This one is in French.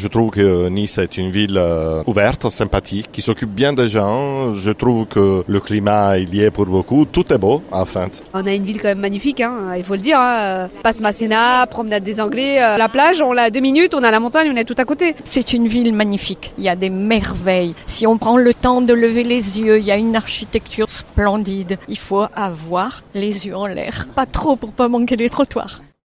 Je trouve que Nice est une ville euh, ouverte, sympathique, qui s'occupe bien des gens. Je trouve que le climat il y est pour beaucoup. Tout est beau, en fait. On a une ville quand même magnifique, hein, il faut le dire. Hein. Euh, Passe Masséna, promenade des Anglais, euh, la plage, on l'a à deux minutes, on a la montagne, on est tout à côté. C'est une ville magnifique. Il y a des merveilles. Si on prend le temps de lever les yeux, il y a une architecture splendide. Il faut avoir les yeux en l'air. Pas trop pour pas manquer les trottoirs.